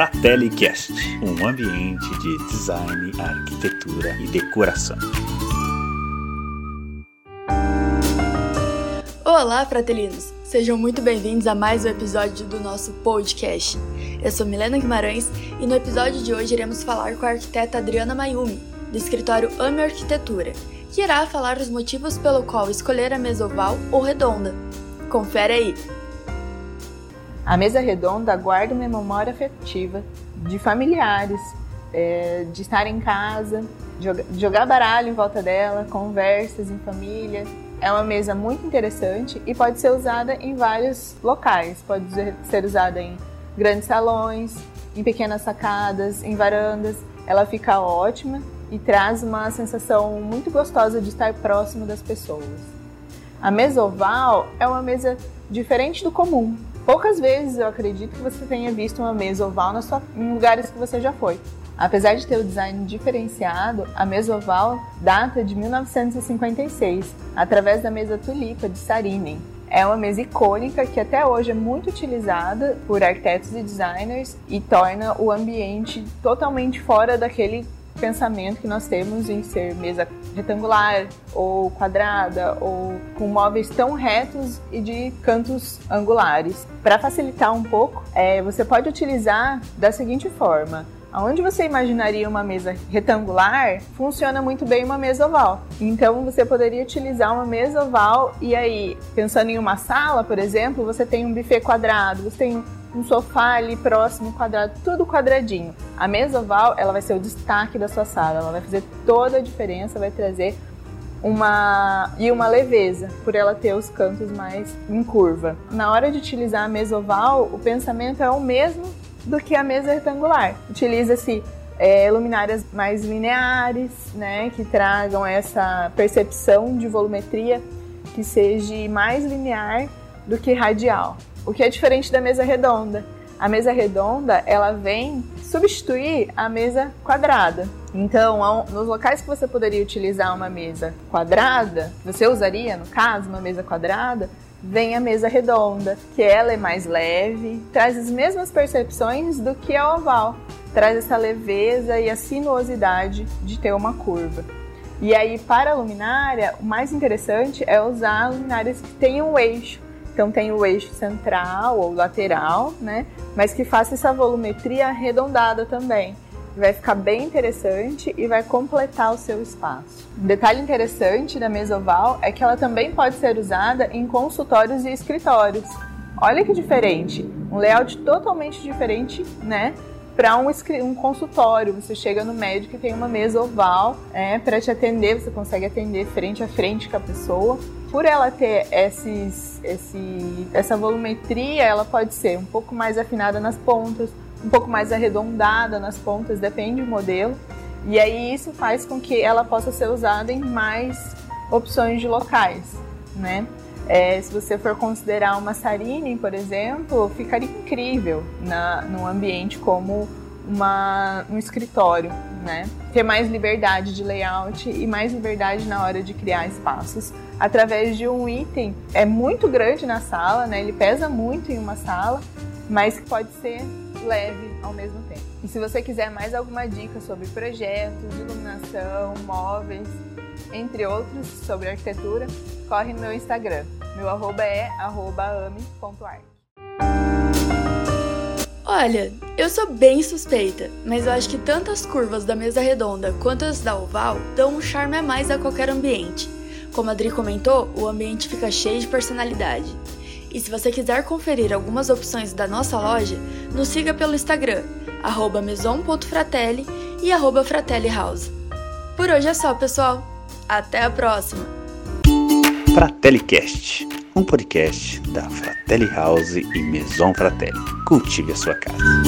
FratelliCast, um ambiente de design, arquitetura e decoração. Olá, fratelinos! Sejam muito bem-vindos a mais um episódio do nosso podcast. Eu sou Milena Guimarães e no episódio de hoje iremos falar com a arquiteta Adriana Mayumi, do escritório Ame Arquitetura, que irá falar os motivos pelo qual escolher a mesa oval ou redonda. Confere aí! A mesa redonda guarda uma memória afetiva de familiares, é, de estar em casa, joga, jogar baralho em volta dela, conversas em família. É uma mesa muito interessante e pode ser usada em vários locais. Pode ser usada em grandes salões, em pequenas sacadas, em varandas. Ela fica ótima e traz uma sensação muito gostosa de estar próximo das pessoas. A mesa oval é uma mesa diferente do comum. Poucas vezes eu acredito que você tenha visto uma mesa oval sua, em lugares que você já foi. Apesar de ter o design diferenciado, a mesa oval data de 1956, através da mesa tulipa de Saarinen. É uma mesa icônica que até hoje é muito utilizada por arquitetos e designers e torna o ambiente totalmente fora daquele pensamento que nós temos em ser mesa retangular ou quadrada ou com móveis tão retos e de cantos angulares. Para facilitar um pouco, é, você pode utilizar da seguinte forma. Onde você imaginaria uma mesa retangular, funciona muito bem uma mesa oval. Então você poderia utilizar uma mesa oval e aí, pensando em uma sala, por exemplo, você tem um buffet quadrado, você tem um sofá ali próximo, quadrado, tudo quadradinho. A mesa oval, ela vai ser o destaque da sua sala, ela vai fazer toda a diferença, vai trazer uma e uma leveza por ela ter os cantos mais em curva. Na hora de utilizar a mesa oval, o pensamento é o mesmo do que a mesa retangular. Utiliza-se é, luminárias mais lineares, né, que tragam essa percepção de volumetria que seja mais linear do que radial o que é diferente da mesa redonda. A mesa redonda, ela vem substituir a mesa quadrada. Então, nos locais que você poderia utilizar uma mesa quadrada, você usaria, no caso, uma mesa quadrada, vem a mesa redonda, que ela é mais leve, traz as mesmas percepções do que a oval, traz essa leveza e a sinuosidade de ter uma curva. E aí, para a luminária, o mais interessante é usar luminárias que tenham um eixo, então tem o eixo central ou lateral, né? Mas que faça essa volumetria arredondada também. Vai ficar bem interessante e vai completar o seu espaço. Um detalhe interessante da mesa oval é que ela também pode ser usada em consultórios e escritórios. Olha que diferente, um layout totalmente diferente, né? Para um, um, consultório. Você chega no médico e tem uma mesa oval é, para te atender, você consegue atender frente a frente com a pessoa. Por ela ter esses, esse, essa volumetria, ela pode ser um pouco mais afinada nas pontas, um pouco mais arredondada nas pontas, depende do modelo. E aí isso faz com que ela possa ser usada em mais opções de locais, né? É, se você for considerar uma Sarine, por exemplo, ficaria incrível na, num ambiente como uma, um escritório, né? Ter mais liberdade de layout e mais liberdade na hora de criar espaços através de um item é muito grande na sala, né? Ele pesa muito em uma sala, mas pode ser leve ao mesmo tempo. E se você quiser mais alguma dica sobre projetos, iluminação, móveis, entre outros, sobre arquitetura, corre no meu Instagram. Meu arroba é ame.art. Olha, eu sou bem suspeita, mas eu acho que tanto as curvas da mesa redonda quanto as da oval dão um charme a mais a qualquer ambiente. Como a Adri comentou, o ambiente fica cheio de personalidade. E se você quiser conferir algumas opções da nossa loja, nos siga pelo Instagram, maison.fratelli e arroba fratellihouse. Por hoje é só, pessoal! Até a próxima! FratelliCast, um podcast da Fratelli House e Maison Fratelli. Cultive a sua casa.